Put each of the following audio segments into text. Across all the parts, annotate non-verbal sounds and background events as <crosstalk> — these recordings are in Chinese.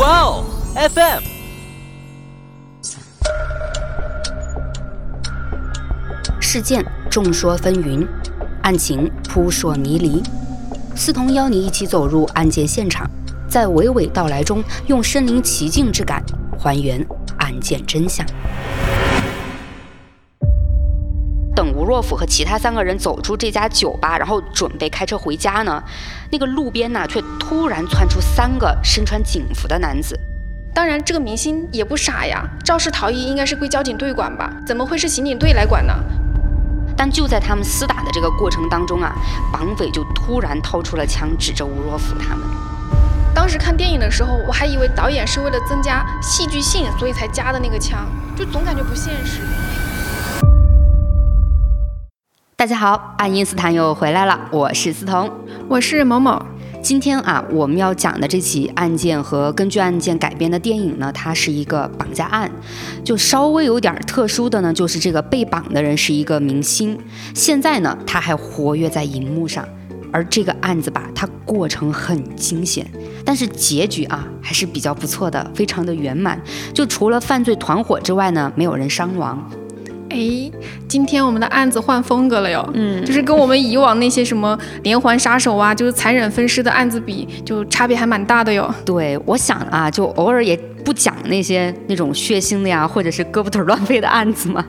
Wow FM。事件众说纷纭，案情扑朔迷离。思彤邀你一起走入案件现场，在娓娓道来中，用身临其境之感还原案件真相。若甫和其他三个人走出这家酒吧，然后准备开车回家呢，那个路边呢，却突然窜出三个身穿警服的男子。当然，这个明星也不傻呀，肇事逃逸应该是归交警队管吧？怎么会是刑警队来管呢？但就在他们厮打的这个过程当中啊，绑匪就突然掏出了枪，指着吴若甫他们。当时看电影的时候，我还以为导演是为了增加戏剧性，所以才加的那个枪，就总感觉不现实。大家好，爱因斯坦又回来了，我是思彤，我是某某。今天啊，我们要讲的这起案件和根据案件改编的电影呢，它是一个绑架案。就稍微有点特殊的呢，就是这个被绑的人是一个明星，现在呢他还活跃在荧幕上。而这个案子吧，它过程很惊险，但是结局啊还是比较不错的，非常的圆满。就除了犯罪团伙之外呢，没有人伤亡。哎，今天我们的案子换风格了哟，嗯，就是跟我们以往那些什么连环杀手啊，就是残忍分尸的案子比，就差别还蛮大的哟。对，我想啊，就偶尔也。不讲那些那种血腥的呀，或者是胳膊腿乱飞的案子嘛，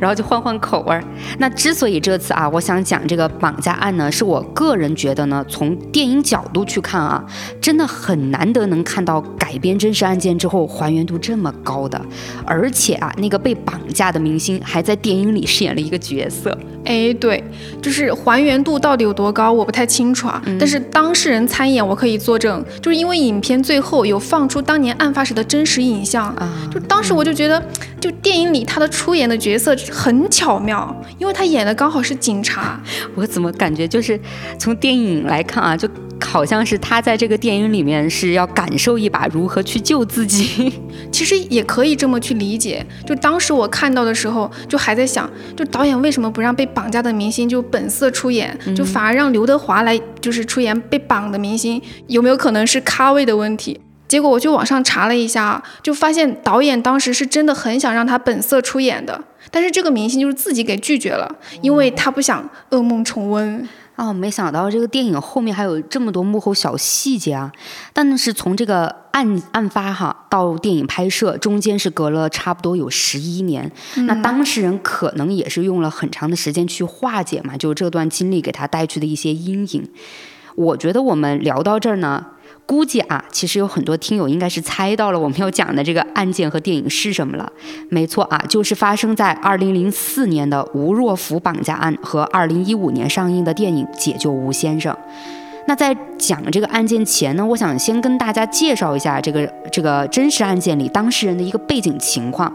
然后就换换口味儿。那之所以这次啊，我想讲这个绑架案呢，是我个人觉得呢，从电影角度去看啊，真的很难得能看到改编真实案件之后还原度这么高的，而且啊，那个被绑架的明星还在电影里饰演了一个角色。哎，对，就是还原度到底有多高，我不太清楚啊。但是当事人参演，我可以作证，就是因为影片最后有放出当年案发时的真实影像啊。就当时我就觉得，就电影里他的出演的角色很巧妙，因为他演的刚好是警察。我怎么感觉就是从电影来看啊，就。好像是他在这个电影里面是要感受一把如何去救自己，<laughs> 其实也可以这么去理解。就当时我看到的时候，就还在想，就导演为什么不让被绑架的明星就本色出演，就反而让刘德华来就是出演被绑的明星，有没有可能是咖位的问题？结果我就网上查了一下，就发现导演当时是真的很想让他本色出演的，但是这个明星就是自己给拒绝了，因为他不想噩梦重温。哦，没想到这个电影后面还有这么多幕后小细节啊！但是从这个案案发哈到电影拍摄中间是隔了差不多有十一年，那当事人可能也是用了很长的时间去化解嘛，就这段经历给他带去的一些阴影。我觉得我们聊到这儿呢。估计啊，其实有很多听友应该是猜到了我们要讲的这个案件和电影是什么了。没错啊，就是发生在二零零四年的吴若甫绑架案和二零一五年上映的电影《解救吴先生》。那在讲这个案件前呢，我想先跟大家介绍一下这个这个真实案件里当事人的一个背景情况。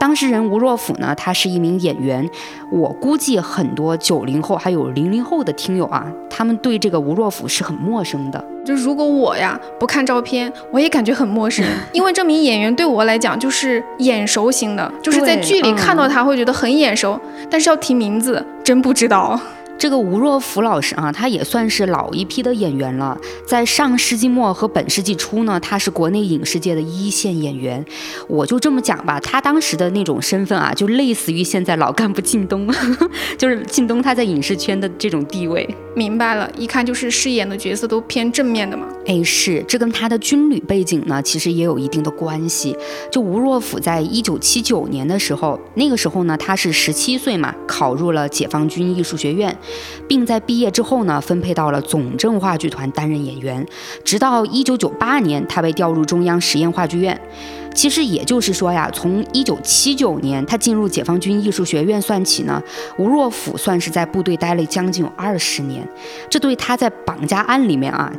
当事人吴若甫呢，他是一名演员。我估计很多九零后还有零零后的听友啊，他们对这个吴若甫是很陌生的。就如果我呀不看照片，我也感觉很陌生，<laughs> 因为这名演员对我来讲就是眼熟型的，就是在剧里看到他会觉得很眼熟，但是要提名字真不知道。这个吴若甫老师啊，他也算是老一批的演员了。在上世纪末和本世纪初呢，他是国内影视界的一线演员。我就这么讲吧，他当时的那种身份啊，就类似于现在老干部靳东，<laughs> 就是靳东他在影视圈的这种地位。明白了，一看就是饰演的角色都偏正面的嘛。哎，是，这跟他的军旅背景呢，其实也有一定的关系。就吴若甫在一九七九年的时候，那个时候呢，他是十七岁嘛，考入了解放军艺术学院，并在毕业之后呢，分配到了总政话剧团担任演员。直到一九九八年，他被调入中央实验话剧院。其实也就是说呀，从一九七九年他进入解放军艺术学院算起呢，吴若甫算是在部队待了将近有二十年，这对他在绑架案里面啊，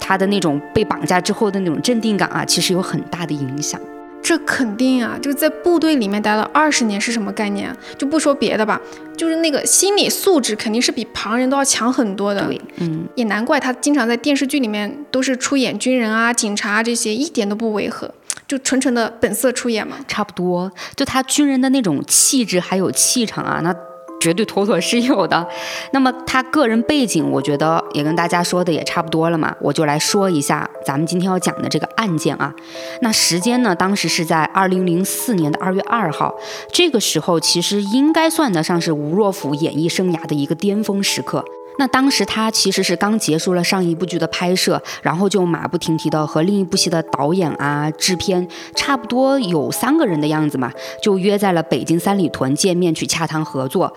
他的那种被绑架之后的那种镇定感啊，其实有很大的影响。这肯定啊，就是在部队里面待了二十年是什么概念？就不说别的吧，就是那个心理素质肯定是比旁人都要强很多的。对，嗯，也难怪他经常在电视剧里面都是出演军人啊、警察啊这些，一点都不违和。就纯纯的本色出演嘛，差不多。就他军人的那种气质还有气场啊，那绝对妥妥是有的。<laughs> 那么他个人背景，我觉得也跟大家说的也差不多了嘛，我就来说一下咱们今天要讲的这个案件啊。那时间呢，当时是在二零零四年的二月二号，这个时候其实应该算得上是吴若甫演艺生涯的一个巅峰时刻。那当时他其实是刚结束了上一部剧的拍摄，然后就马不停蹄的和另一部戏的导演啊、制片差不多有三个人的样子嘛，就约在了北京三里屯见面去洽谈合作。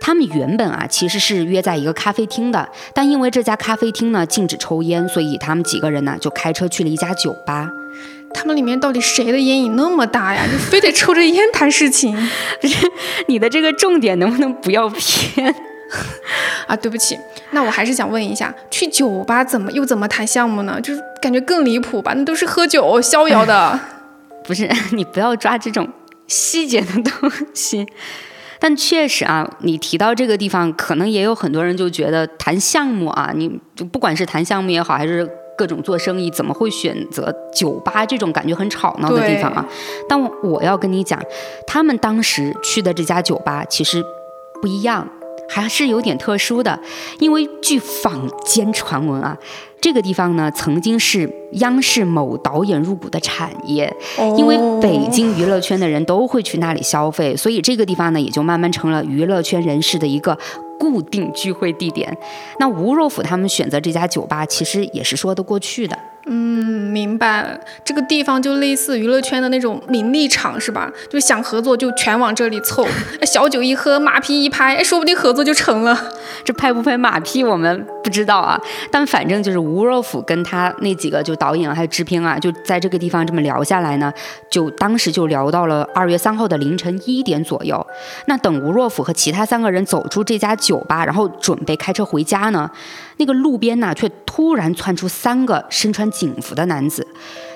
他们原本啊其实是约在一个咖啡厅的，但因为这家咖啡厅呢禁止抽烟，所以他们几个人呢就开车去了一家酒吧。他们里面到底谁的烟瘾那么大呀？就非得抽着烟谈事情？<laughs> 你的这个重点能不能不要偏？啊，对不起，那我还是想问一下，去酒吧怎么又怎么谈项目呢？就是感觉更离谱吧？那都是喝酒逍遥的。不是 <laughs> 你不要抓这种细节的东西。但确实啊，你提到这个地方，可能也有很多人就觉得谈项目啊，你就不管是谈项目也好，还是各种做生意，怎么会选择酒吧这种感觉很吵闹的地方啊？但我要跟你讲，他们当时去的这家酒吧其实不一样。还是有点特殊的，因为据坊间传闻啊，这个地方呢曾经是央视某导演入股的产业，因为北京娱乐圈的人都会去那里消费，所以这个地方呢也就慢慢成了娱乐圈人士的一个固定聚会地点。那吴若甫他们选择这家酒吧，其实也是说得过去的。嗯，明白了。这个地方就类似娱乐圈的那种名利场，是吧？就想合作就全往这里凑，<laughs> 小酒一喝，马屁一拍，哎，说不定合作就成了。这拍不拍马屁我们不知道啊，但反正就是吴若甫跟他那几个就导演还有制片啊，就在这个地方这么聊下来呢，就当时就聊到了二月三号的凌晨一点左右。那等吴若甫和其他三个人走出这家酒吧，然后准备开车回家呢。那个路边呢，却突然窜出三个身穿警服的男子，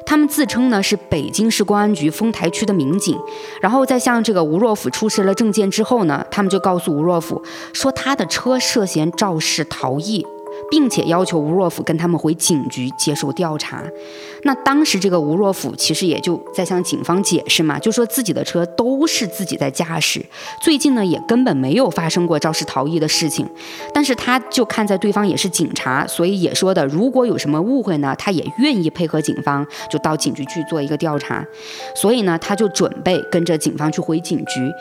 他们自称呢是北京市公安局丰台区的民警，然后在向这个吴若甫出示了证件之后呢，他们就告诉吴若甫说他的车涉嫌肇事逃逸。并且要求吴若甫跟他们回警局接受调查。那当时这个吴若甫其实也就在向警方解释嘛，就说自己的车都是自己在驾驶，最近呢也根本没有发生过肇事逃逸的事情。但是他就看在对方也是警察，所以也说的如果有什么误会呢，他也愿意配合警方，就到警局去做一个调查。所以呢，他就准备跟着警方去回警局。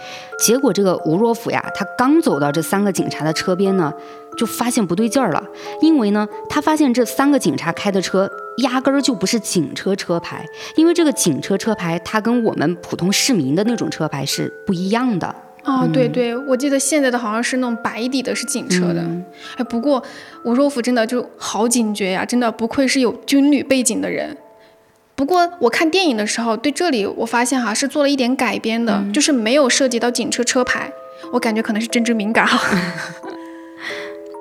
结果这个吴若甫呀，他刚走到这三个警察的车边呢。就发现不对劲儿了，因为呢，他发现这三个警察开的车压根儿就不是警车车牌，因为这个警车车牌它跟我们普通市民的那种车牌是不一样的。哦，对对，我记得现在的好像是那种白底的，是警车的。哎，不过吴若甫真的就好警觉呀，真的不愧是有军旅背景的人。不过我看电影的时候，对这里我发现哈是做了一点改编的，就是没有涉及到警车车牌，我感觉可能是政治敏感哈。<laughs>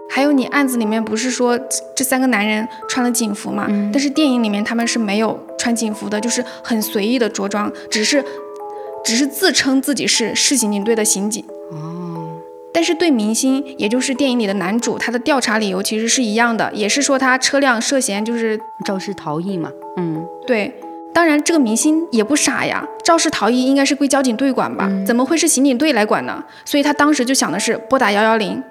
还有你案子里面不是说这三个男人穿了警服嘛？但是电影里面他们是没有穿警服的，就是很随意的着装，只是只是自称自己是市刑警队的刑警。哦。但是对明星，也就是电影里的男主，他的调查理由其实是一样的，也是说他车辆涉嫌就是肇事逃逸嘛。嗯，对。当然这个明星也不傻呀，肇事逃逸应该是归交警队管吧？怎么会是刑警队来管呢？所以他当时就想的是拨打幺幺零。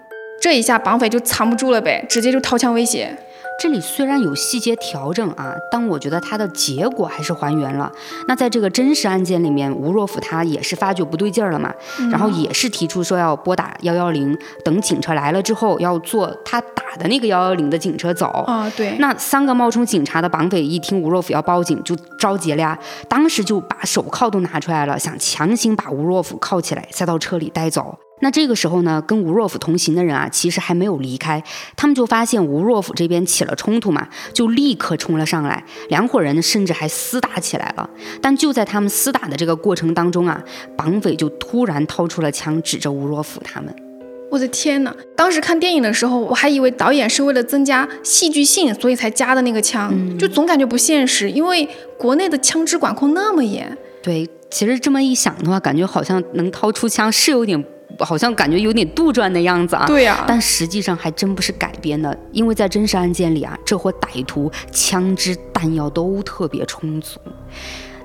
这一下绑匪就藏不住了呗，直接就掏枪威胁。这里虽然有细节调整啊，但我觉得它的结果还是还原了。那在这个真实案件里面，吴若甫他也是发觉不对劲儿了嘛，然后也是提出说要拨打幺幺零，等警车来了之后要坐他打的那个幺幺零的警车走。啊，对。那三个冒充警察的绑匪一听吴若甫要报警，就着急了呀，当时就把手铐都拿出来了，想强行把吴若甫铐起来，塞到车里带走。那这个时候呢，跟吴若甫同行的人啊，其实还没有离开，他们就发现吴若甫这边起了冲突嘛，就立刻冲了上来，两伙人甚至还厮打起来了。但就在他们厮打的这个过程当中啊，绑匪就突然掏出了枪，指着吴若甫他们。我的天哪！当时看电影的时候，我还以为导演是为了增加戏剧性，所以才加的那个枪，就总感觉不现实，因为国内的枪支管控那么严。对，其实这么一想的话，感觉好像能掏出枪是有点。好像感觉有点杜撰的样子啊，对呀，但实际上还真不是改编的，因为在真实案件里啊，这伙歹徒枪支弹药都特别充足。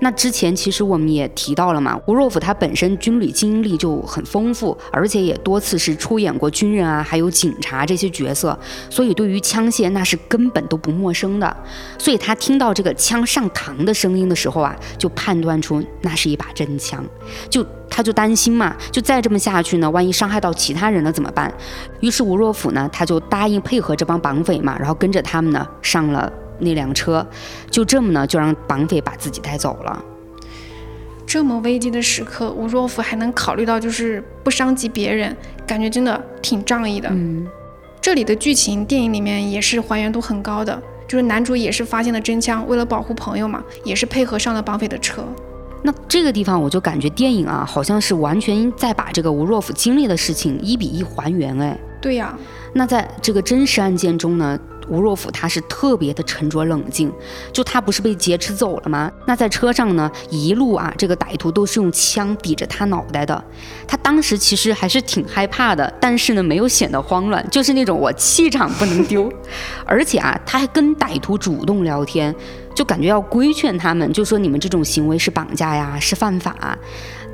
那之前其实我们也提到了嘛，吴若甫他本身军旅经历就很丰富，而且也多次是出演过军人啊，还有警察这些角色，所以对于枪械那是根本都不陌生的。所以他听到这个枪上膛的声音的时候啊，就判断出那是一把真枪，就他就担心嘛，就再这么下去呢，万一伤害到其他人了怎么办？于是吴若甫呢，他就答应配合这帮绑匪嘛，然后跟着他们呢上了。那辆车，就这么呢，就让绑匪把自己带走了。这么危机的时刻，吴若甫还能考虑到就是不伤及别人，感觉真的挺仗义的。嗯，这里的剧情电影里面也是还原度很高的，就是男主也是发现了真枪，为了保护朋友嘛，也是配合上了绑匪的车。那这个地方我就感觉电影啊，好像是完全在把这个吴若甫经历的事情一比一还原。哎，对呀。那在这个真实案件中呢？吴若甫他是特别的沉着冷静，就他不是被劫持走了吗？那在车上呢，一路啊，这个歹徒都是用枪抵着他脑袋的。他当时其实还是挺害怕的，但是呢，没有显得慌乱，就是那种我气场不能丢。<laughs> 而且啊，他还跟歹徒主动聊天，就感觉要规劝他们，就说你们这种行为是绑架呀，是犯法。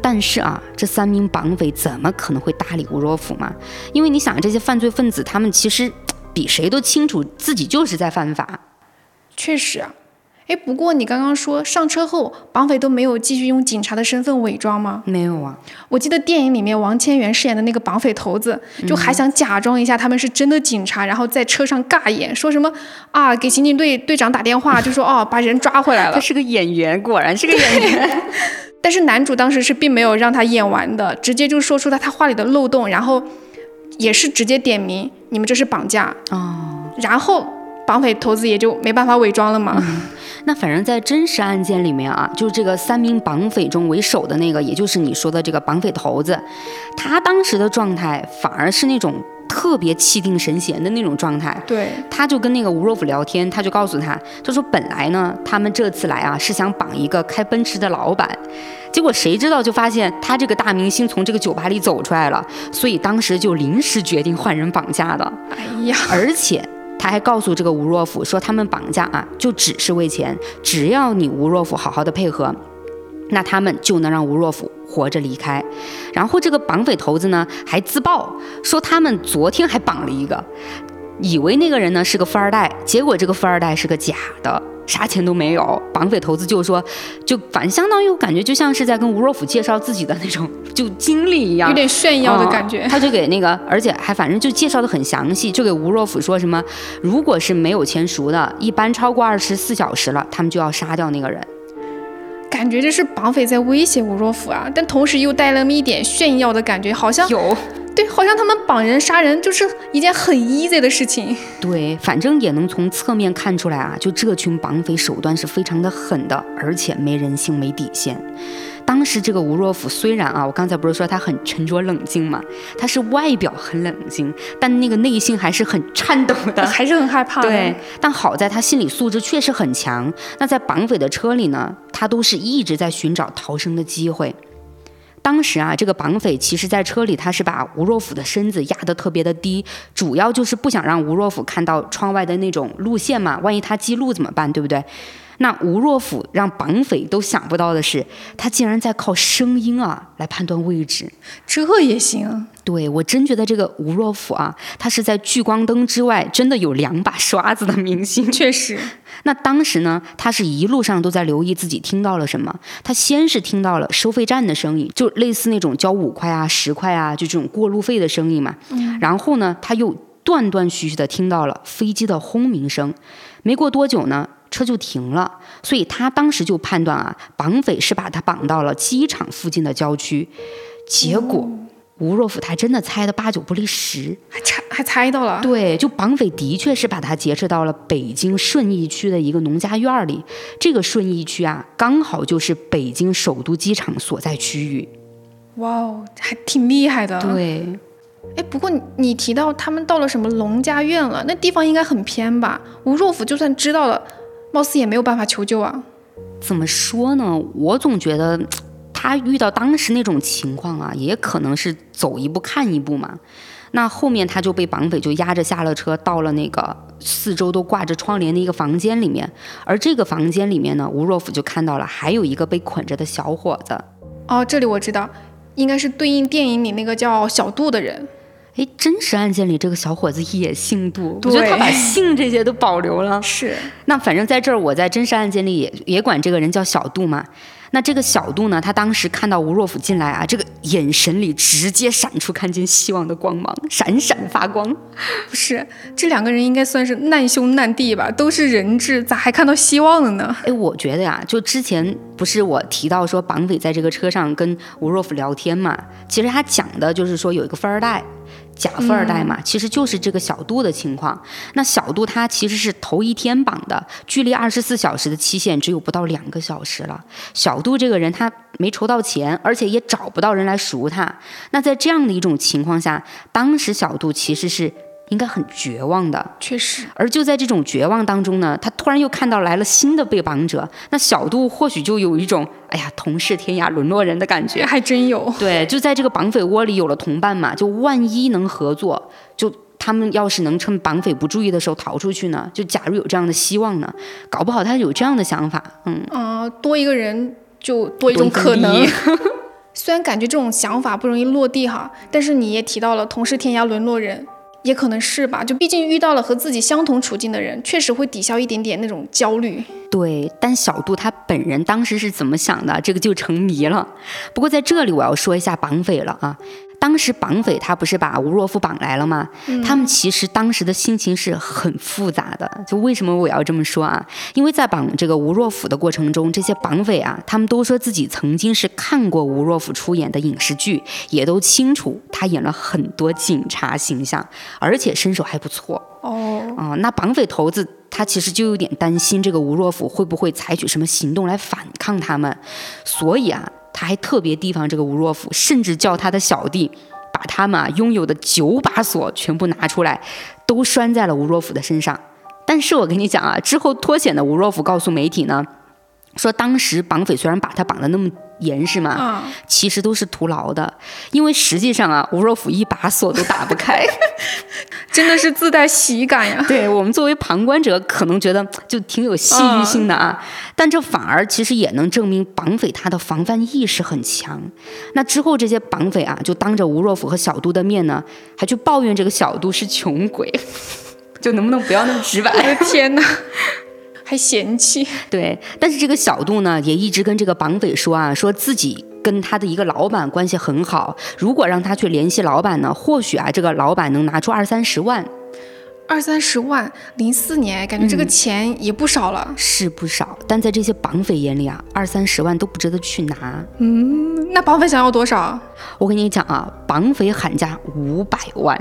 但是啊，这三名绑匪怎么可能会搭理吴若甫嘛？因为你想，这些犯罪分子他们其实。比谁都清楚自己就是在犯法，确实啊，哎，不过你刚刚说上车后绑匪都没有继续用警察的身份伪装吗？没有啊，我记得电影里面王千源饰演的那个绑匪头子就还想假装一下他们是真的警察，然后在车上尬演，说什么啊给刑警队队长打电话，就说哦把人抓回来了。他是个演员，果然是个演员。<laughs> 但是男主当时是并没有让他演完的，直接就说出了他话里的漏洞，然后。也是直接点名，你们这是绑架。哦，然后绑匪头子也就没办法伪装了嘛。那反正，在真实案件里面啊，就是这个三名绑匪中为首的那个，也就是你说的这个绑匪头子，他当时的状态反而是那种特别气定神闲的那种状态。对，他就跟那个吴若甫聊天，他就告诉他，他说本来呢，他们这次来啊是想绑一个开奔驰的老板。结果谁知道就发现他这个大明星从这个酒吧里走出来了，所以当时就临时决定换人绑架的。哎呀，而且他还告诉这个吴若甫说，他们绑架啊就只是为钱，只要你吴若甫好好的配合，那他们就能让吴若甫活着离开。然后这个绑匪头子呢还自曝说他们昨天还绑了一个，以为那个人呢是个富二代，结果这个富二代是个假的。啥钱都没有，绑匪头子就说，就反正相当于我感觉就像是在跟吴若甫介绍自己的那种就经历一样，有点炫耀的感觉。他就给那个，而且还反正就介绍的很详细，就给吴若甫说什么，如果是没有钱赎的，一般超过二十四小时了，他们就要杀掉那个人。感觉这是绑匪在威胁吴若甫啊，但同时又带了那么一点炫耀的感觉，好像有。对，好像他们绑人杀人就是一件很 easy 的事情。对，反正也能从侧面看出来啊，就这群绑匪手段是非常的狠的，而且没人性、没底线。当时这个吴若甫虽然啊，我刚才不是说他很沉着冷静嘛，他是外表很冷静，但那个内心还是很颤抖的，<laughs> 还是很害怕。对，但好在他心理素质确实很强。那在绑匪的车里呢，他都是一直在寻找逃生的机会。当时啊，这个绑匪其实，在车里他是把吴若甫的身子压得特别的低，主要就是不想让吴若甫看到窗外的那种路线嘛，万一他记录怎么办，对不对？那吴若甫让绑匪都想不到的是，他竟然在靠声音啊来判断位置，这也行？对我真觉得这个吴若甫啊，他是在聚光灯之外真的有两把刷子的明星。确实，<laughs> 那当时呢，他是一路上都在留意自己听到了什么。他先是听到了收费站的声音，就类似那种交五块啊、十块啊，就这种过路费的声音嘛。嗯。然后呢，他又断断续续的听到了飞机的轰鸣声。没过多久呢。车就停了，所以他当时就判断啊，绑匪是把他绑到了机场附近的郊区。结果吴若甫他真的猜的八九不离十，还猜还猜到了。对，就绑匪的确是把他劫持到了北京顺义区的一个农家院里。这个顺义区啊，刚好就是北京首都机场所在区域。哇哦，还挺厉害的。对，哎，不过你提到他们到了什么农家院了，那地方应该很偏吧？吴若甫就算知道了。貌似也没有办法求救啊？怎么说呢？我总觉得他遇到当时那种情况啊，也可能是走一步看一步嘛。那后面他就被绑匪就压着下了车，到了那个四周都挂着窗帘的一个房间里面。而这个房间里面呢，吴若甫就看到了还有一个被捆着的小伙子。哦，这里我知道，应该是对应电影里那个叫小杜的人。哎，真实案件里这个小伙子也姓杜，我觉得他把姓这些都保留了。<laughs> 是，那反正在这儿，我在真实案件里也也管这个人叫小杜嘛。那这个小杜呢，他当时看到吴若甫进来啊，这个眼神里直接闪出看见希望的光芒，闪闪发光。不是？这两个人应该算是难兄难弟吧？都是人质，咋还看到希望了呢？哎，我觉得呀，就之前不是我提到说绑匪在这个车上跟吴若甫聊天嘛，其实他讲的就是说有一个富二代。假富二代嘛，其实就是这个小杜的情况。那小杜他其实是头一天绑的，距离二十四小时的期限只有不到两个小时了。小杜这个人他没筹到钱，而且也找不到人来赎他。那在这样的一种情况下，当时小杜其实是应该很绝望的。确实，而就在这种绝望当中呢，他突然又看到来了新的被绑者，那小杜或许就有一种哎呀同是天涯沦落人的感觉。还真有。对，就在这个绑匪窝里有了同伴嘛，就万一能合作，就他们要是能趁绑匪不注意的时候逃出去呢，就假如有这样的希望呢，搞不好他有这样的想法，嗯，呃、多一个人就多一种可能。<laughs> 虽然感觉这种想法不容易落地哈，但是你也提到了同是天涯沦落人，也可能是吧。就毕竟遇到了和自己相同处境的人，确实会抵消一点点那种焦虑。对，但小杜他本人当时是怎么想的，这个就成谜了。不过在这里我要说一下绑匪了啊。当时绑匪他不是把吴若甫绑来了吗？他们其实当时的心情是很复杂的。就为什么我要这么说啊？因为在绑这个吴若甫的过程中，这些绑匪啊，他们都说自己曾经是看过吴若甫出演的影视剧，也都清楚他演了很多警察形象，而且身手还不错。哦，啊、那绑匪头子他其实就有点担心这个吴若甫会不会采取什么行动来反抗他们，所以啊，他还特别提防这个吴若甫，甚至叫他的小弟把他们啊拥有的九把锁全部拿出来，都拴在了吴若甫的身上。但是我跟你讲啊，之后脱险的吴若甫告诉媒体呢，说当时绑匪虽然把他绑得那么严实嘛，啊，其实都是徒劳的，因为实际上啊，吴若甫一把锁都打不开。<laughs> 真的是自带喜感呀。<laughs> 对我们作为旁观者，可能觉得 <tsk> 就挺有戏剧性的啊，但这反而其实也能证明绑匪他的防范意识很强。那之后这些绑匪啊，就当着吴若甫和小杜的面呢，还去抱怨这个小杜是穷鬼，<laughs> 就能不能不要那么直白？我的天哪，还嫌弃。对，但是这个小杜呢，也一直跟这个绑匪说啊，说自己跟他的一个老板关系很好，如果让他去联系老板呢，或许啊，这个老板能拿出二三十万。二三十万，零四年，感觉这个嗯钱也不少了。是不少，但在这些绑匪眼里啊，二三十万都不值得去拿。嗯，那绑匪想要多少？我跟你讲啊，绑匪喊价五百万，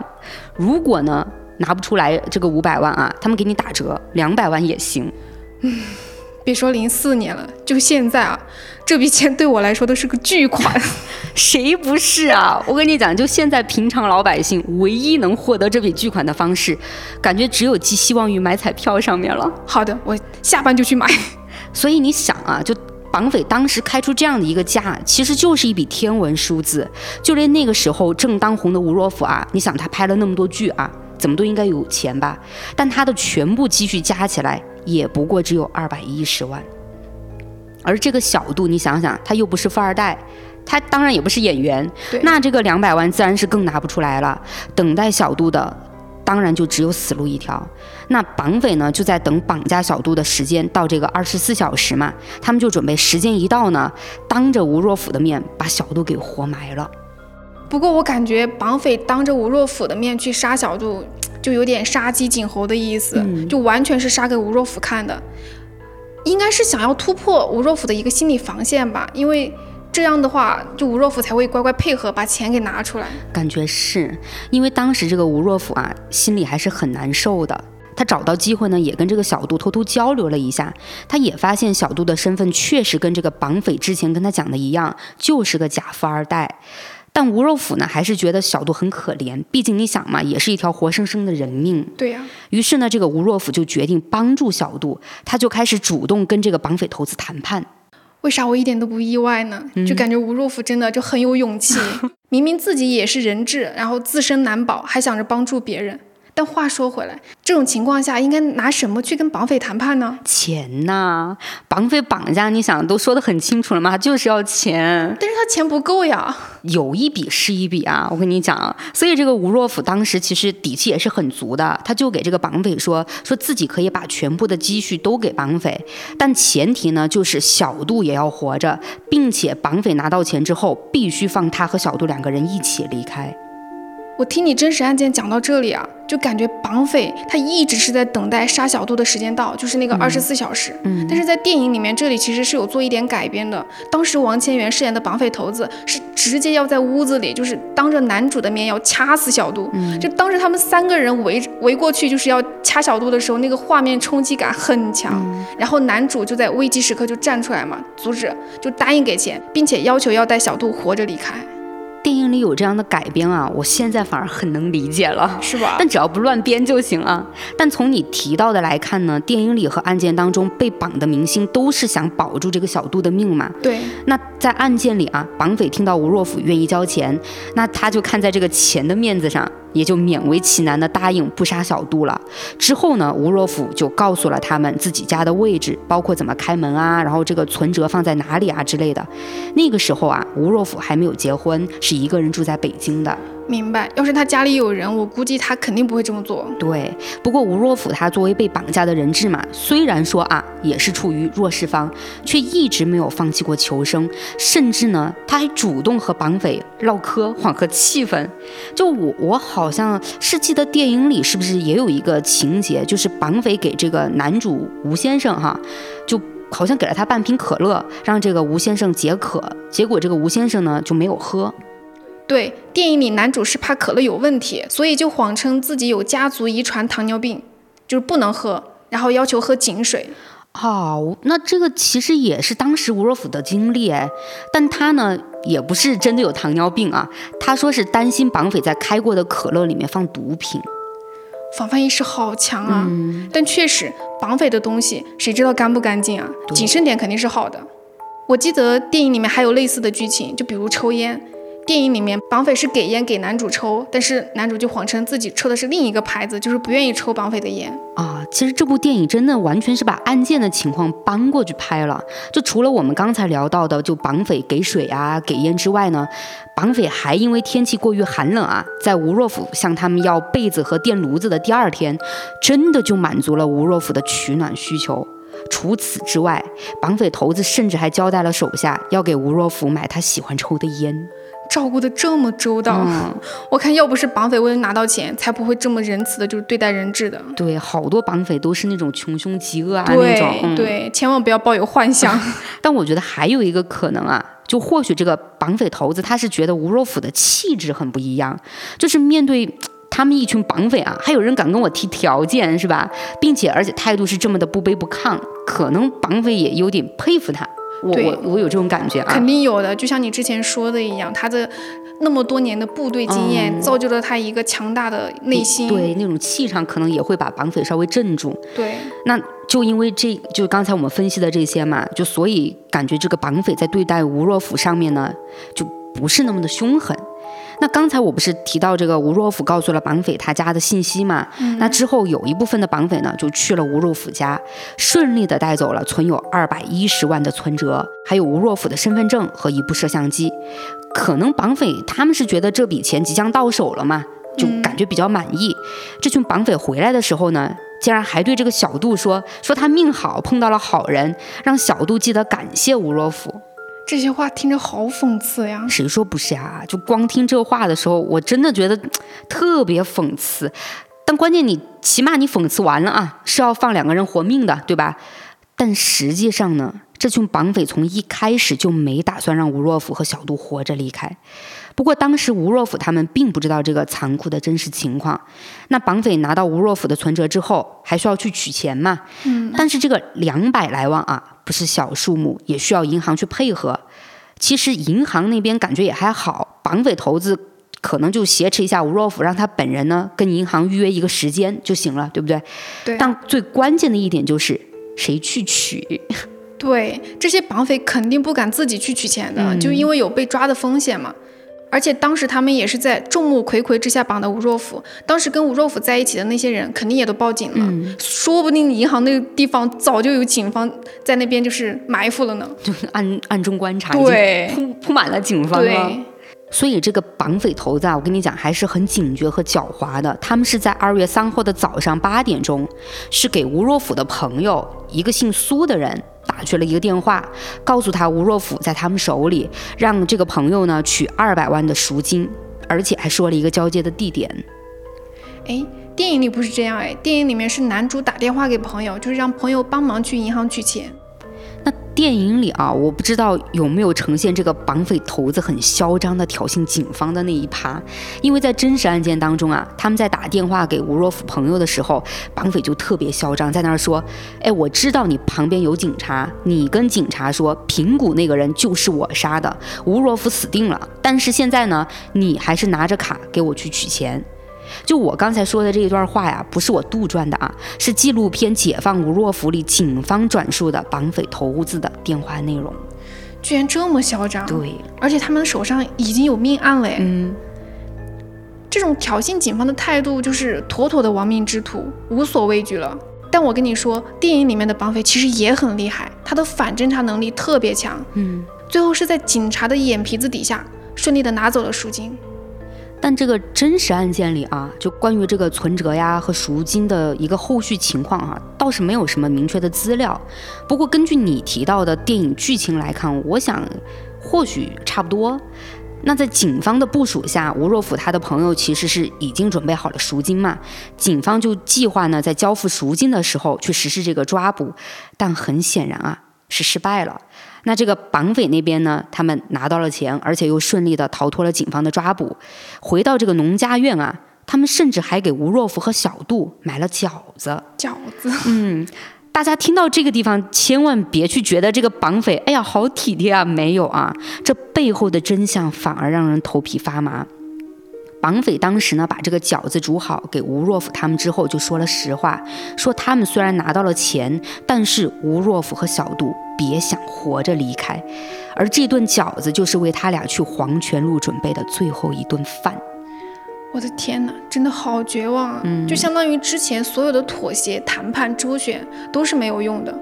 如果呢拿不出来这个五百万啊，他们给你打折，两百万也行。<laughs> 别说零四年了，就现在啊，这笔钱对我来说都是个巨款。<laughs> 谁不是啊？我跟你讲，就现在平常老百姓唯一能获得这笔巨款的方式，感觉只有寄希望于买彩票上面了。好的，我下班就去买。<laughs> 所以你想啊，就绑匪当时开出这样的一个价，其实就是一笔天文数字。就连那个时候正当红的吴若甫啊，你想他拍了那么多剧啊，怎么都应该有钱吧？但他的全部积蓄加起来，也不过只有二百一十万。而这个小杜，你想想，他又不是富二代。他当然也不是演员，那这个两百万自然是更拿不出来了。等待小杜的，当然就只有死路一条。那绑匪呢，就在等绑架小杜的时间到这个二十四小时嘛，他们就准备时间一到呢，当着吴若甫的面把小杜给活埋了。不过我感觉绑匪当着吴若甫的面去杀小杜，就有点杀鸡儆猴的意思，就完全是杀给吴若甫看的。应该是想要突破吴若甫的一个心理防线吧，因为这样的话，就吴若甫才会乖乖配合把钱给拿出来。感觉是因为当时这个吴若甫啊，心里还是很难受的。他找到机会呢，也跟这个小杜偷偷交流了一下，他也发现小杜的身份确实跟这个绑匪之前跟他讲的一样，就是个假富二代。但吴若甫呢，还是觉得小杜很可怜，毕竟你想嘛，也是一条活生生的人命。对呀、于是呢，这个吴若甫就决定帮助小杜，他就开始主动跟这个绑匪头子谈判。为啥我一点都不意外呢？就感觉吴若甫真的就很有勇气，<laughs> 明明自己也是人质，然后自身难保，还想着帮助别人。但话说回来，这种情况下应该拿什么去跟绑匪谈判呢？钱呐，绑匪绑架，你想都说得很清楚了嘛，就是要钱。但是他钱不够呀，有一笔是一笔啊，我跟你讲。所以这个吴若甫当时其实底气也是很足的，他就给这个绑匪说，说自己可以把全部的积蓄都给绑匪，但前提呢就是小杜也要活着，并且绑匪拿到钱之后，必须放他和小杜两个人一起离开。我听你真实案件讲到这里啊，就感觉绑匪他一直是在等待杀小杜的时间到，就是那个二十四小时。嗯，但是在电影里面，这里其实是有做一点改编的。当时王千源饰演的绑匪头子是直接要在屋子里，就是当着男主的面要掐死小杜。嗯，就当时他们三个人围围过去，就是要掐小杜的时候，那个画面冲击感很强。然后男主就在危机时刻就站出来嘛，阻止，就答应给钱，并且要求要带小杜活着离开。电影里有这样的改编啊，我现在反而很能理解了，是吧？但只要不乱编就行啊。但从你提到的来看呢，电影里和案件当中被绑的明星都是想保住这个小杜的命嘛？对。那在案件里啊，绑匪听到吴若甫愿意交钱，那他就看在这个钱的面子上。也就勉为其难的答应不杀小杜了。之后呢，吴若甫就告诉了他们自己家的位置，包括怎么开门啊，然后这个存折放在哪里啊之类的。那个时候啊，吴若甫还没有结婚，是一个人住在北京的。明白，要是他家里有人，我估计他肯定不会这么做。对，不过吴若甫他作为被绑架的人质嘛，虽然说啊也是处于弱势方，却一直没有放弃过求生，甚至呢他还主动和绑匪唠嗑，缓和气氛。就我我好像是记得电影里是不是也有一个情节，就是绑匪给这个男主吴先生哈，就好像给了他半瓶可乐，让这个吴先生解渴，结果这个吴先生呢就没有喝。对，电影里男主是怕可乐有问题，所以就谎称自己有家族遗传糖尿病，就是不能喝，然后要求喝井水。好，那这个其实也是当时吴若甫的经历哎，但他呢也不是真的有糖尿病啊，他说是担心绑匪在开过的可乐里面放毒品。防范意识好强啊！但确实，绑匪的东西谁知道干不干净啊？谨慎点肯定是好的。我记得电影里面还有类似的剧情，就比如抽烟。电影里面，绑匪是给烟给男主抽，但是男主就谎称自己抽的是另一个牌子，就是不愿意抽绑匪的烟啊。其实这部电影真的完全是把案件的情况搬过去拍了。就除了我们刚才聊到的，就绑匪给水啊、给烟之外呢，绑匪还因为天气过于寒冷啊，在吴若甫向他们要被子和电炉子的第二天，真的就满足了吴若甫的取暖需求。除此之外，绑匪头子甚至还交代了手下要给吴若甫买他喜欢抽的烟。照顾的这么周到，<laughs> 我看要不是绑匪为了拿到钱，才不会这么仁慈的，就是对待人质的。对，好多绑匪都是那种穷凶极恶啊那种。对，千万不要抱有幻想。<laughs> 但我觉得还有一个可能啊，就或许这个绑匪头子他是觉得吴若甫的气质很不一样，就是面对他们一群绑匪啊，还有人敢跟我提条件是吧？并且而且态度是这么的不卑不亢，可能绑匪也有点佩服他。我我我有这种感觉啊，肯定有的，就像你之前说的一样，他的那么多年的部队经验，造就了他一个强大的内心，对那种气场，可能也会把绑匪稍微镇住。对，那就因为这就刚才我们分析的这些嘛，就所以感觉这个绑匪在对待吴若甫上面呢，就不是那么的凶狠。那刚才我不是提到这个吴若甫告诉了绑匪他家的信息嘛？那之后有一部分的绑匪呢，就去了吴若甫家，顺利的带走了存有二百一十万的存折，还有吴若甫的身份证和一部摄像机。可能绑匪他们是觉得这笔钱即将到手了嘛，就感觉比较满意。这群绑匪回来的时候呢，竟然还对这个小杜说：“说他命好，碰到了好人，让小杜记得感谢吴若甫。”这些话听着好讽刺呀！谁说不是呀？就光听这话的时候，我真的觉得特别讽刺。但关键你起码你讽刺完了啊，是要放两个人活命的，对吧？但实际上呢，这群绑匪从一开始就没打算让吴若甫和小杜活着离开。不过当时吴若甫他们并不知道这个残酷的真实情况。那绑匪拿到吴若甫的存折之后，还需要去取钱嘛？嗯。但是这个两百来万啊。不是小数目，也需要银行去配合。其实银行那边感觉也还好，绑匪头子可能就挟持一下吴若甫，让他本人呢跟银行预约一个时间就行了，对不对？对。但最关键的一点就是谁去取？对，这些绑匪肯定不敢自己去取钱的，就因为有被抓的风险嘛。而且当时他们也是在众目睽睽之下绑的吴若甫，当时跟吴若甫在一起的那些人肯定也都报警了，说不定银行那个地方早就有警方在那边就是埋伏了呢，就是暗暗中观察，对，铺铺满了警方了。所以这个绑匪头子啊，我跟你讲还是很警觉和狡猾的。他们是在二月三号的早上八点钟，是给吴若甫的朋友一个姓苏的人。打去了一个电话，告诉他吴若甫在他们手里，让这个朋友呢取二百万的赎金，而且还说了一个交接的地点。哎，电影里不是这样哎，电影里面是男主打电话给朋友，就是让朋友帮忙去银行取钱。那电影里啊，我不知道有没有呈现这个绑匪头子很嚣张的挑衅警方的那一趴，因为在真实案件当中啊，他们在打电话给吴若甫朋友的时候，绑匪就特别嚣张，在那儿说：“哎，我知道你旁边有警察，你跟警察说平谷那个人就是我杀的，吴若甫死定了。但是现在呢，你还是拿着卡给我去取钱。”就我刚才说的这一段话呀，不是我杜撰的啊，是纪录片《解放吴若甫》里警方转述的绑匪头子的电话内容。居然这么嚣张！对，而且他们手上已经有命案了。嗯，这种挑衅警方的态度就是妥妥的亡命之徒，无所畏惧了。但我跟你说，电影里面的绑匪其实也很厉害，他的反侦查能力特别强。嗯，最后是在警察的眼皮子底下顺利的拿走了赎金。但这个真实案件里啊，就关于这个存折呀和赎金的一个后续情况啊，倒是没有什么明确的资料。不过根据你提到的电影剧情来看，我想或许差不多。那在警方的部署下，吴若甫他的朋友其实是已经准备好了赎金嘛？警方就计划呢，在交付赎金的时候去实施这个抓捕，但很显然啊，是失败了。那这个绑匪那边呢？他们拿到了钱，而且又顺利的逃脱了警方的抓捕。回到这个农家院啊，他们甚至还给吴若甫和小杜买了饺子。饺子，嗯，大家听到这个地方，千万别去觉得这个绑匪，哎呀，好体贴啊！没有啊，这背后的真相反而让人头皮发麻。绑匪当时呢，把这个饺子煮好给吴若甫他们之后，就说了实话，说他们虽然拿到了钱，但是吴若甫和小杜别想活着离开，而这顿饺子就是为他俩去黄泉路准备的最后一顿饭。我的天哪，真的好绝望啊！嗯，就相当于之前所有的妥协、谈判、周旋都是没有用的。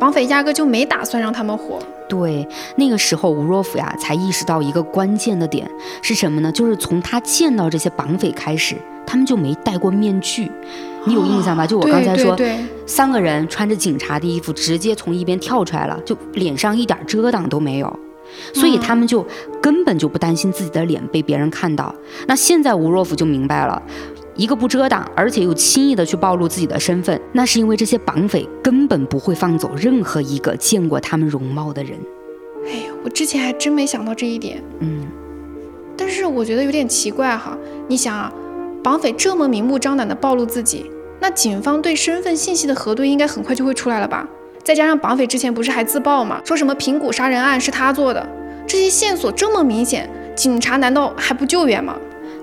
绑匪压根就没打算让他们活。对，那个时候吴若甫呀才意识到一个关键的点是什么呢？就是从他见到这些绑匪开始，他们就没戴过面具。你有印象吧？就我刚才说，三个人穿着警察的衣服，直接从一边跳出来了，就脸上一点遮挡都没有，所以他们就根本就不担心自己的脸被别人看到。那现在吴若甫就明白了。一个不遮挡，而且又轻易的去暴露自己的身份，那是因为这些绑匪根本不会放走任何一个见过他们容貌的人。哎呀，我之前还真没想到这一点。嗯，但是我觉得有点奇怪哈。你想啊，绑匪这么明目张胆的暴露自己，那警方对身份信息的核对应该很快就会出来了吧？再加上绑匪之前不是还自曝吗？说什么平谷杀人案是他做的，这些线索这么明显，警察难道还不救援吗？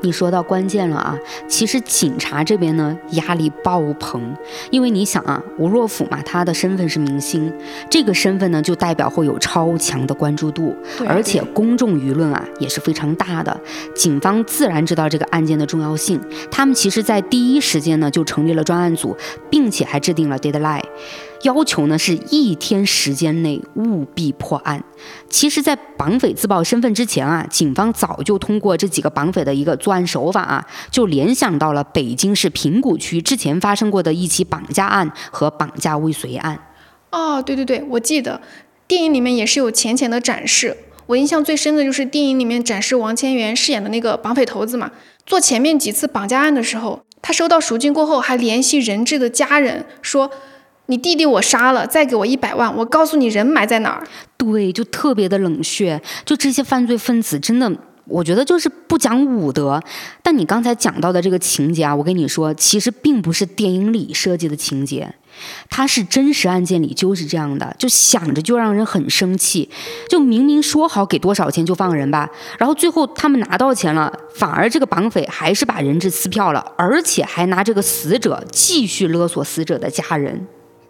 你说到关键了啊！其实警察这边呢压力爆棚，因为你想啊，吴若甫嘛，他的身份是明星，这个身份呢就代表会有超强的关注度，而且公众舆论啊也是非常大的。警方自然知道这个案件的重要性，他们其实在第一时间呢就成立了专案组，并且还制定了 deadline。要求呢是一天时间内务必破案。其实，在绑匪自曝身份之前啊，警方早就通过这几个绑匪的一个作案手法啊，就联想到了北京市平谷区之前发生过的一起绑架案和绑架未遂案。哦，对对对，我记得电影里面也是有浅浅的展示。我印象最深的就是电影里面展示王千源饰演的那个绑匪头子嘛，做前面几次绑架案的时候，他收到赎金过后还联系人质的家人说。你弟弟我杀了，再给我一百万，我告诉你人埋在哪儿。对，就特别的冷血，就这些犯罪分子真的，我觉得就是不讲武德。但你刚才讲到的这个情节啊，我跟你说，其实并不是电影里设计的情节，它是真实案件里就是这样的，就想着就让人很生气。就明明说好给多少钱就放人吧，然后最后他们拿到钱了，反而这个绑匪还是把人质撕票了，而且还拿这个死者继续勒索死者的家人。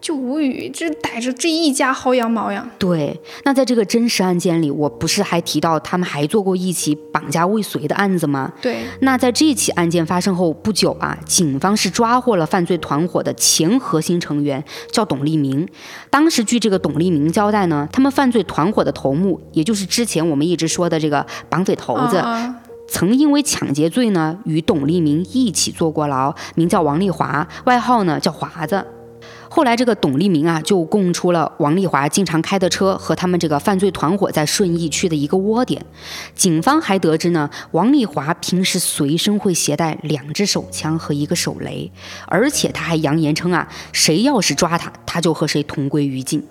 就无语，这逮着这一家薅羊毛呀。对，那在这个真实案件里，我不是还提到他们还做过一起绑架未遂的案子吗？对，那在这起案件发生后不久啊，警方是抓获了犯罪团伙的前核心成员，叫董立明。当时据这个董立明交代呢，他们犯罪团伙的头目，也就是之前我们一直说的这个绑匪头子。啊曾因为抢劫罪呢，与董立明一起坐过牢，名叫王丽华，外号呢叫华子。后来这个董立明啊，就供出了王丽华经常开的车和他们这个犯罪团伙在顺义区的一个窝点。警方还得知呢，王丽华平时随身会携带两只手枪和一个手雷，而且他还扬言称啊，谁要是抓他，他就和谁同归于尽。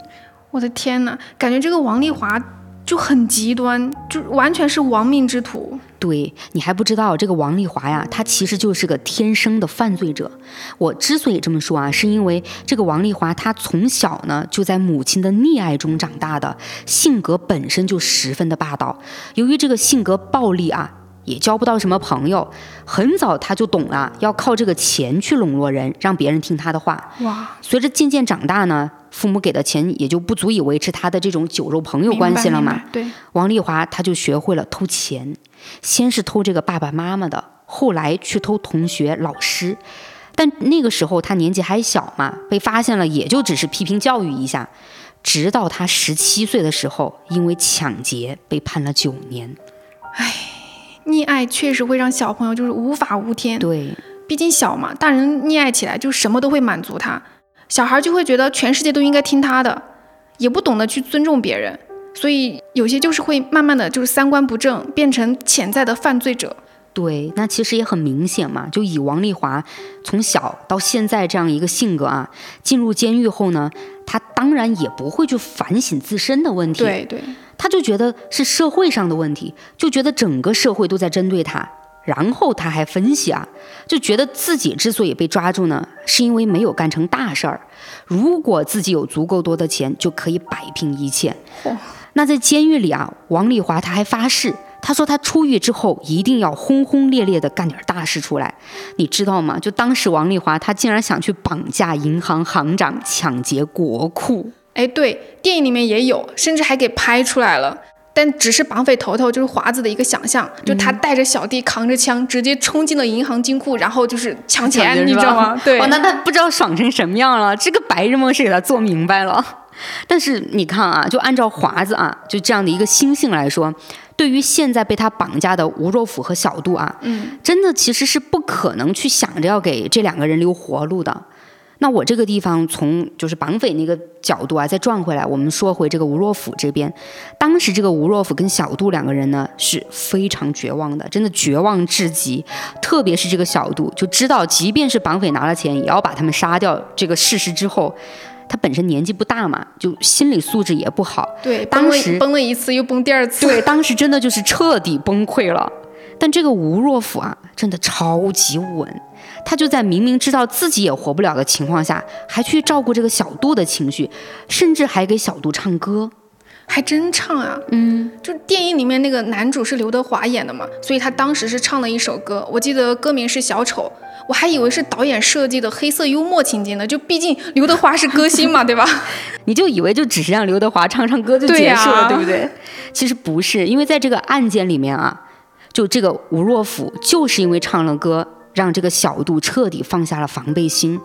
我的天哪，感觉这个王丽华就很极端，就完全是亡命之徒。对你还不知道，这个王丽华呀，她其实就是个天生的犯罪者。我之所以这么说啊，是因为这个王丽华她从小呢就在母亲的溺爱中长大的，性格本身就十分的霸道。由于这个性格暴力啊，也交不到什么朋友，很早他就懂了要靠这个钱去笼络人，让别人听他的话。哇，随着渐渐长大呢，父母给的钱也就不足以维持他的这种酒肉朋友关系了嘛。明白？明白王丽华他就学会了偷钱，先是偷这个爸爸妈妈的，后来去偷同学、老师。但那个时候他年纪还小嘛，被发现了也就只是批评教育一下。直到他十七岁的时候，因为抢劫被判了九年。对，溺爱确实会让小朋友就是无法无天。对，毕竟小嘛，大人溺爱起来就什么都会满足他，小孩就会觉得全世界都应该听他的，也不懂得去尊重别人，所以有些就是会慢慢的就是三观不正，变成潜在的犯罪者。对，那其实也很明显嘛，就以王丽华从小到现在这样一个性格啊，进入监狱后呢，她当然也不会去反省自身的问题，对对，他就觉得是社会上的问题，就觉得整个社会都在针对他。然后他还分析啊，就觉得自己之所以被抓住呢，是因为没有干成大事儿。如果自己有足够多的钱，就可以摆平一切。那在监狱里啊，王丽华他还发誓，他说他出狱之后一定要轰轰烈烈的干点大事出来。你知道吗？就当时王丽华他竟然想去绑架银行行长，抢劫国库。哎对，电影里面也有，甚至还给拍出来了。但只是绑匪头头就是华子的一个想象，就他带着小弟扛着枪，直接冲进了银行金库，然后就是抢钱，你知道吗？对，哦，那他不知道爽成什么样了。这个白日梦是给他做明白了。但是你看啊，就按照华子啊，就这样的一个心性来说，对于现在被他绑架的吴若甫和小杜啊，嗯，真的其实是不可能去想着要给这两个人留活路的。那我这个地方从就是绑匪那个角度啊，再转回来，我们说回这个吴若甫这边，当时这个吴若甫跟小杜两个人呢是非常绝望的，真的绝望至极。特别是这个小杜，就知道即便是绑匪拿了钱，也要把他们杀掉这个事实之后，他本身年纪不大嘛，就心理素质也不好，对，当时崩了一次又崩第二次，对，当时真的就是彻底崩溃了。但这个吴若甫啊，真的超级稳，他就在明明知道自己也活不了的情况下，还去照顾这个小杜的情绪，甚至还给小杜唱歌。还真唱啊！嗯，就电影里面那个男主是刘德华演的嘛，所以他当时是唱了一首歌，我记得歌名是《小丑》，我还以为是导演设计的黑色幽默情节呢，就毕竟刘德华是歌星嘛，对吧？<laughs> 你就以为就只是让刘德华唱唱歌就结束了，呀对不对？其实不是，因为在这个案件里面啊，就这个吴若甫就是因为唱了歌，让这个小杜彻底放下了防备心，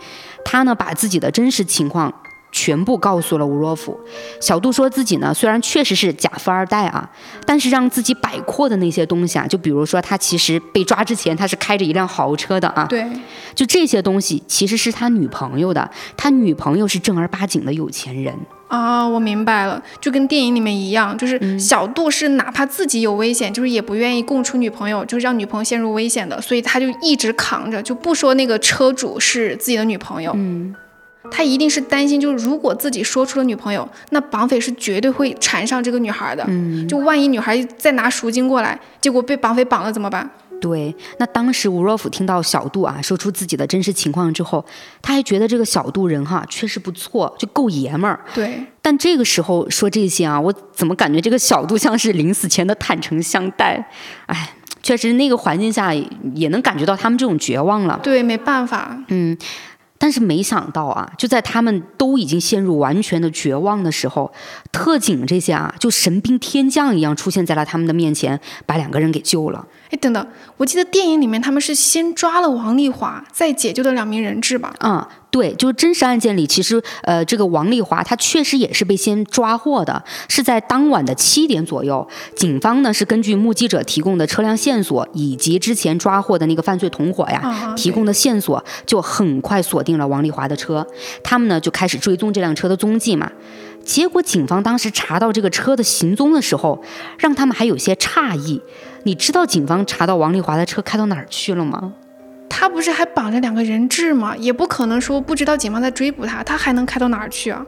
他呢把自己的真实情况。全部告诉了吴若甫。小杜说自己呢，虽然确实是假富二代啊，但是让自己摆阔的那些东西啊，就比如说他其实被抓之前，他是开着一辆豪车的啊，对，就这些东西其实是他女朋友的，他女朋友是正儿八经的有钱人。啊，我明白了，就跟电影里面一样，就是嗯小杜是哪怕自己有危险，就是也不愿意供出女朋友，就是让女朋友陷入危险的，所以他就一直扛着，就不说那个车主是自己的女朋友，嗯，他一定是担心，就是如果自己说出了女朋友，那绑匪是绝对会缠上这个女孩的，嗯就万一女孩再拿赎金过来，结果被绑匪绑了怎么办？对，那当时吴若甫听到小杜啊说出自己的真实情况之后，他还觉得这个小杜人哈确实不错，就够爷们儿。对，但这个时候说这些啊，我怎么感觉这个小杜像是临死前的坦诚相待？哎，确实那个环境下也能感觉到他们这种绝望了。对，没办法，但是没想到啊，就在他们都已经陷入完全的绝望的时候，特警这些啊，就神兵天降一样出现在了他们的面前，把两个人给救了。哎，等等，我记得电影里面他们是先抓了王丽华，再解救的两名人质吧？嗯，对，就是真实案件里，其实呃，这个王丽华她确实也是被先抓获的，是在当晚的七点左右，警方呢是根据目击者提供的车辆线索以及之前抓获的那个犯罪同伙呀提供的线索，就很快锁定了王丽华的车，他们呢就开始追踪这辆车的踪迹嘛。结果警方当时查到这个车的行踪的时候，让他们还有些诧异。你知道警方查到王丽华的车开到哪儿去了吗？他不是还绑着两个人质吗？也不可能说不知道警方在追捕他，他还能开到哪儿去啊？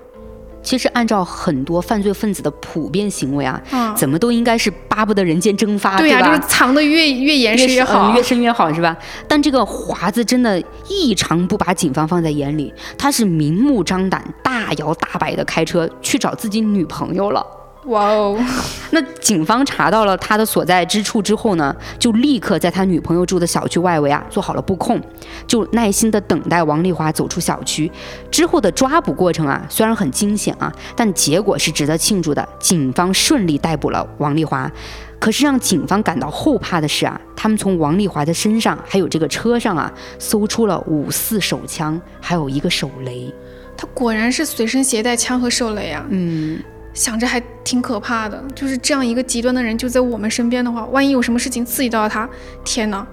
其实按照很多犯罪分子的普遍行为啊，怎么都应该是巴不得人间蒸发，对呀，就是藏的越越严实越好，越深越好，是吧？但这个华子真的异常不把警方放在眼里，他是明目张胆、大摇大摆的开车去找自己女朋友了。哇哦！<laughs> 那警方查到了他的所在之处之后呢，就立刻在他女朋友住的小区外围啊做好了布控，就耐心的等待王丽华走出小区。之后的抓捕过程啊，虽然很惊险啊，但结果是值得庆祝的。警方顺利逮捕了王丽华。可是让警方感到后怕的是啊，他们从王丽华的身上还有这个车上啊，搜出了五四手枪，还有一个手雷。他果然是随身携带枪和手雷啊。嗯。想着还挺可怕的，就是这样一个极端的人就在我们身边的话，万一有什么事情刺激到他，天哪，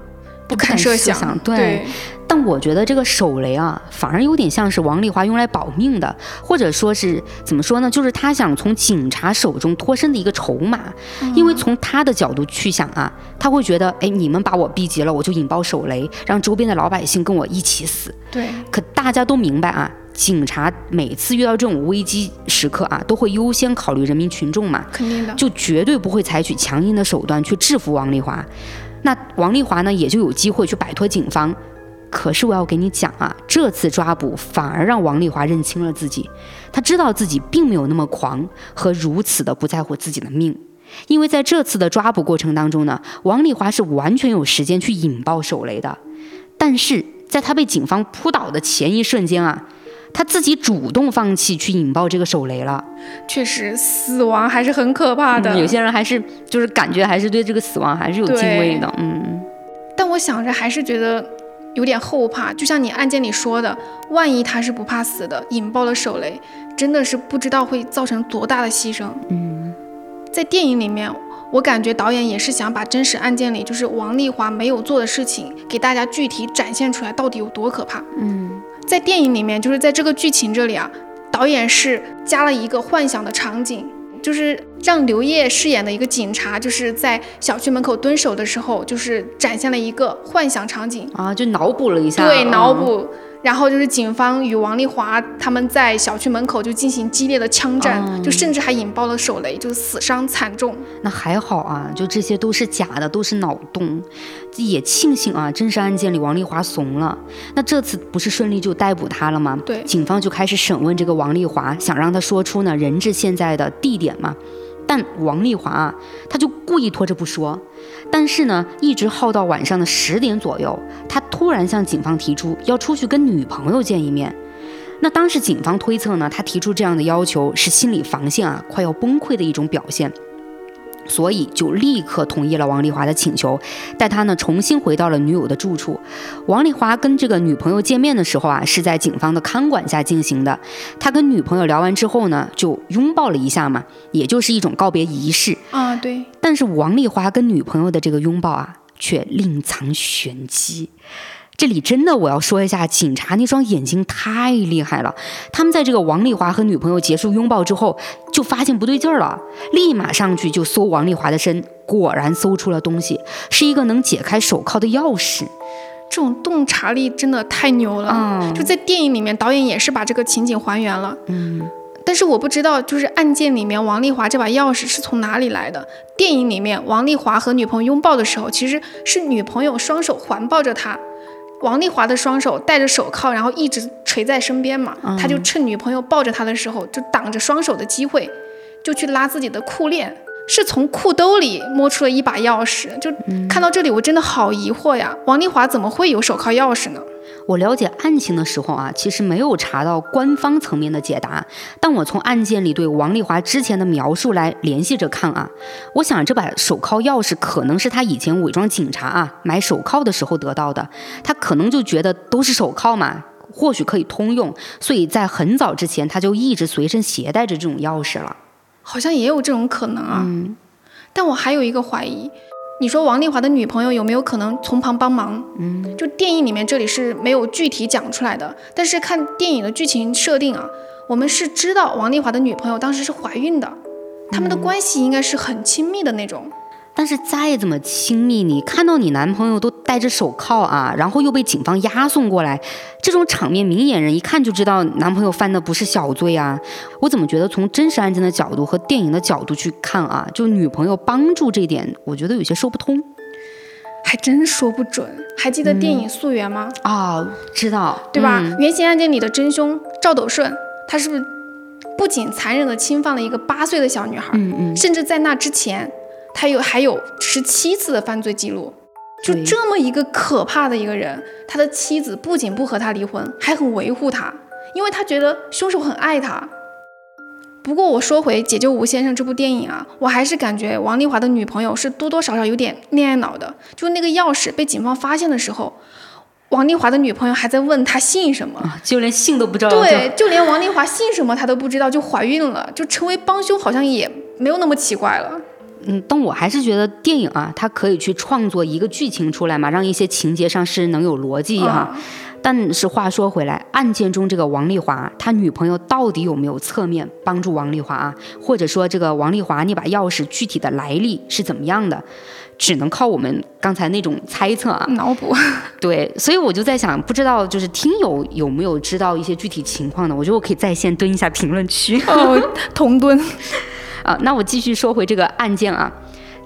不堪设想。对，但我觉得这个手雷啊，反而有点像是王丽华用来保命的，或者说是怎么说呢？就是他想从警察手中脱身的一个筹码。因为从他的角度去想啊，他会觉得，哎，你们把我逼急了，我就引爆手雷，让周边的老百姓跟我一起死。对。可大家都明白啊。警察每次遇到这种危机时刻啊，都会优先考虑人民群众嘛，肯定的，就绝对不会采取强硬的手段去制服王丽华。那王丽华呢，也就有机会去摆脱警方。可是我要给你讲啊，这次抓捕反而让王丽华认清了自己，他知道自己并没有那么狂和如此的不在乎自己的命，因为在这次的抓捕过程当中呢，王丽华是完全有时间去引爆手雷的，但是在他被警方扑倒的前一瞬间啊。他自己主动放弃去引爆这个手雷了，确实死亡还是很可怕的。有些人还是就是感觉还是对这个死亡还是有敬畏的，嗯。但我想着还是觉得有点后怕，就像你案件里说的，万一他是不怕死的，引爆了手雷，真的是不知道会造成多大的牺牲。嗯，在电影里面，我感觉导演也是想把真实案件里就是王丽华没有做的事情给大家具体展现出来，到底有多可怕。嗯。在电影里面，就是在这个剧情这里啊，导演是加了一个幻想的场景，就是让刘烨饰演的一个警察，就是在小区门口蹲守的时候，就是展现了一个幻想场景啊，就脑补了一下，对，脑补。然后就是警方与王丽华他们在小区门口就进行激烈的枪战，就甚至还引爆了手雷，就死伤惨重。那还好啊，就这些都是假的，都是脑洞。也庆幸啊，真实案件里王丽华怂了。那这次不是顺利就逮捕他了吗？对，警方就开始审问这个王丽华，想让他说出呢人质现在的地点嘛。但王丽华啊，他就故意拖着不说。但是呢，一直耗到晚上的十点左右，他突然向警方提出要出去跟女朋友见一面。那当时警方推测呢，他提出这样的要求是心理防线啊快要崩溃的一种表现。所以就立刻同意了王丽华的请求，带他呢重新回到了女友的住处。王丽华跟这个女朋友见面的时候啊，是在警方的看管下进行的。他跟女朋友聊完之后呢，就拥抱了一下嘛，也就是一种告别仪式啊。对。但是王丽华跟女朋友的这个拥抱啊，却另藏玄机。这里真的，我要说一下，警察那双眼睛太厉害了。他们在这个王丽华和女朋友结束拥抱之后，就发现不对劲儿了，立马上去就搜王丽华的身，果然搜出了东西，是一个能解开手铐的钥匙。这种洞察力真的太牛了。就在电影里面，导演也是把这个情景还原了。嗯，但是我不知道，就是案件里面王丽华这把钥匙是从哪里来的。电影里面，王丽华和女朋友拥抱的时候，其实是女朋友双手环抱着他。王丽华的双手戴着手铐，然后一直垂在身边嘛，他就趁女朋友抱着他的时候，就挡着双手的机会，就去拉自己的裤链，是从裤兜里摸出了一把钥匙。就看到这里，我真的好疑惑呀，王丽华怎么会有手铐钥匙呢？我了解案情的时候啊，其实没有查到官方层面的解答，但我从案件里对王丽华之前的描述来联系着看啊，我想这把手铐钥匙可能是他以前伪装警察啊买手铐的时候得到的，他可能就觉得都是手铐嘛，或许可以通用，所以在很早之前他就一直随身携带着这种钥匙了。好像也有这种可能啊，但我还有一个怀疑，你说王丽华的女朋友有没有可能从旁帮忙？嗯，就电影里面这里是没有具体讲出来的，但是看电影的剧情设定啊，我们是知道王丽华的女朋友当时是怀孕的，他们的关系应该是很亲密的那种。但是再怎么亲密，你看到你男朋友都戴着手铐啊，然后又被警方押送过来，这种场面，明眼人一看就知道男朋友犯的不是小罪啊。我怎么觉得从真实案件的角度和电影的角度去看啊，就女朋友帮助这点，我觉得有些说不通。还真说不准。还记得电影《溯源》吗？啊，知道，对吧？原型案件里的真凶赵斗顺，他是不是不仅残忍的侵犯了一个八岁的小女孩，嗯嗯，甚至在那之前。他有还有十七次的犯罪记录，就这么一个可怕的一个人，他的妻子不仅不和他离婚，还很维护他，因为他觉得凶手很爱他。不过我说回《解救吴先生》这部电影啊，我还是感觉王丽华的女朋友是多多少少有点恋爱脑的。就那个钥匙被警方发现的时候，王丽华的女朋友还在问他姓什么，就连姓都不知道。对，就连王丽华姓什么他都不知道，就怀孕了，就成为帮凶，好像也没有那么奇怪了。嗯，但我还是觉得电影啊，它可以去创作一个剧情出来嘛，让一些情节上是能有逻辑哈。但是话说回来，案件中这个王丽华，他女朋友到底有没有侧面帮助王丽华啊？或者说这个王丽华那把钥匙具体的来历是怎么样的？只能靠我们刚才那种猜测啊，脑补。对，所以我就在想，不知道就是听友有没有知道一些具体情况的？我觉得我可以在线蹲一下评论区，哦，同蹲。<laughs> 啊，那我继续说回这个案件啊。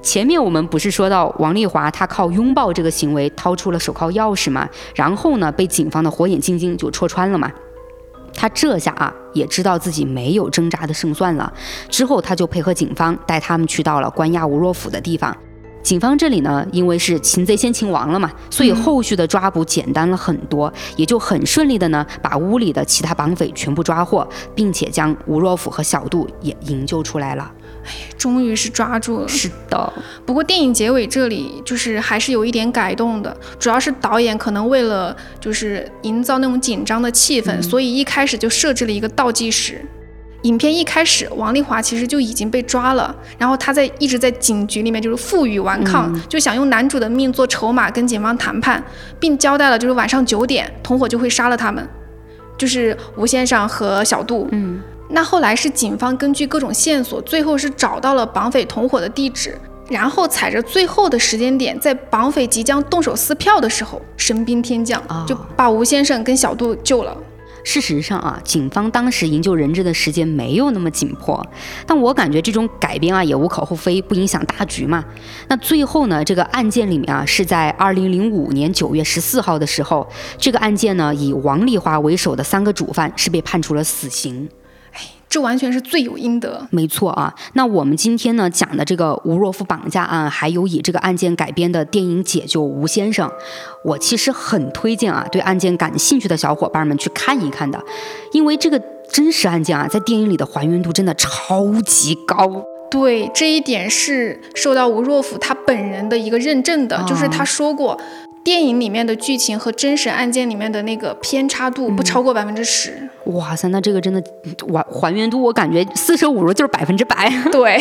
前面我们不是说到王丽华她靠拥抱这个行为掏出了手铐钥匙嘛？然后呢，被警方的火眼金睛就戳穿了嘛？他这下啊，也知道自己没有挣扎的胜算了。之后他就配合警方带他们去到了关押吴若甫的地方。警方这里呢，因为是擒贼先擒王了嘛，所以后续的抓捕简单了很多，也就很顺利的呢，把屋里的其他绑匪全部抓获，并且将吴若甫和小杜也营救出来了。哎，终于是抓住了。是的，不过电影结尾这里就是还是有一点改动的，主要是导演可能为了就是营造那种紧张的气氛，所以一开始就设置了一个倒计时。影片一开始，王丽华其实就已经被抓了，然后他在一直在警局里面就是负隅顽抗，就想用男主的命做筹码跟警方谈判，并交代了就是晚上九点同伙就会杀了他们，就是吴先生和小杜。嗯，那后来是警方根据各种线索，最后是找到了绑匪同伙的地址，然后踩着最后的时间点，在绑匪即将动手撕票的时候，神兵天降，就把吴先生跟小杜救了。事实上啊，警方当时营救人质的时间没有那么紧迫，但我感觉这种改编啊也无可厚非，不影响大局嘛。那最后呢，这个案件里面啊，是在二零零五年九月十四号的时候，这个案件呢以王丽华为首的三个主犯是被判处了死刑。这完全是罪有应得，没错啊。那我们今天呢讲的这个吴若甫绑架案，还有以这个案件改编的电影《解救吴先生》，我其实很推荐啊，对案件感兴趣的小伙伴们去看一看的，因为这个真实案件啊，在电影里的还原度真的超级高。对，这一点是受到吴若甫他本人的一个认证的，就是他说过。电影里面的剧情和真实案件里面的那个偏差度不超过百分之十。哇塞，那这个真的还还原度，我感觉四舍五入就是百分之百。<laughs> 对。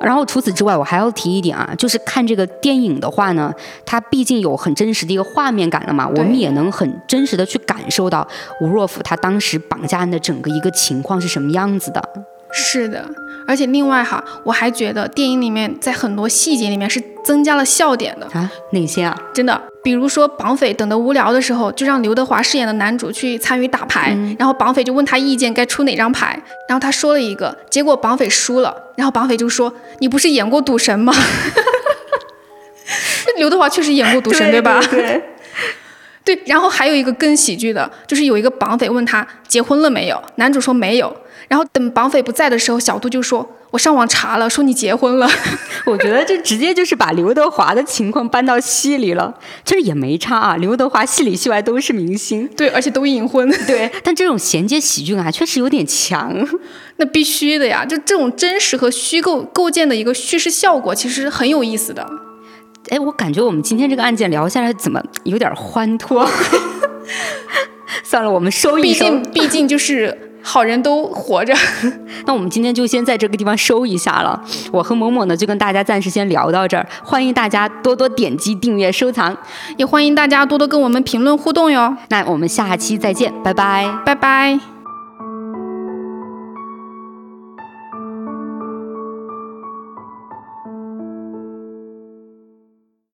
然后除此之外，我还要提一点啊，就是看这个电影的话呢，它毕竟有很真实的一个画面感了嘛，我们也能很真实的去感受到吴若甫他当时绑架案的整个一个情况是什么样子的。是的。而且另外哈，我还觉得电影里面在很多细节里面是增加了笑点的啊，哪些啊？真的，比如说绑匪等得无聊的时候，就让刘德华饰演的男主去参与打牌，然后绑匪就问他意见该出哪张牌，然后他说了一个，结果绑匪输了，然后绑匪就说：“你不是演过赌神吗？” <laughs> 刘德华确实演过赌神，对吧？对。<laughs> 对，然后还有一个更喜剧的，就是有一个绑匪问他结婚了没有，男主说没有，然后等绑匪不在的时候，小杜就说：“我上网查了，说你结婚了。<laughs> 我觉得这直接就是把刘德华的情况搬到戏里了，其实也没差啊。刘德华戏里戏外都是明星，对，而且都隐婚。<laughs> 对，但这种衔接喜剧感确实有点强。<laughs> 那必须的呀，就这种真实和虚构构建的一个叙事效果，其实很有意思的。哎，我感觉我们今天这个案件聊下来，怎么有点欢脱？算了，我们收一收。毕竟，毕竟就是好人都活着。<laughs> 那我们今天就先在这个地方收一下了。我和某某呢，就跟大家暂时先聊到这儿。欢迎大家多多点击订阅、收藏，也欢迎大家多多跟我们评论互动哟。那我们下期再见，拜拜，拜拜。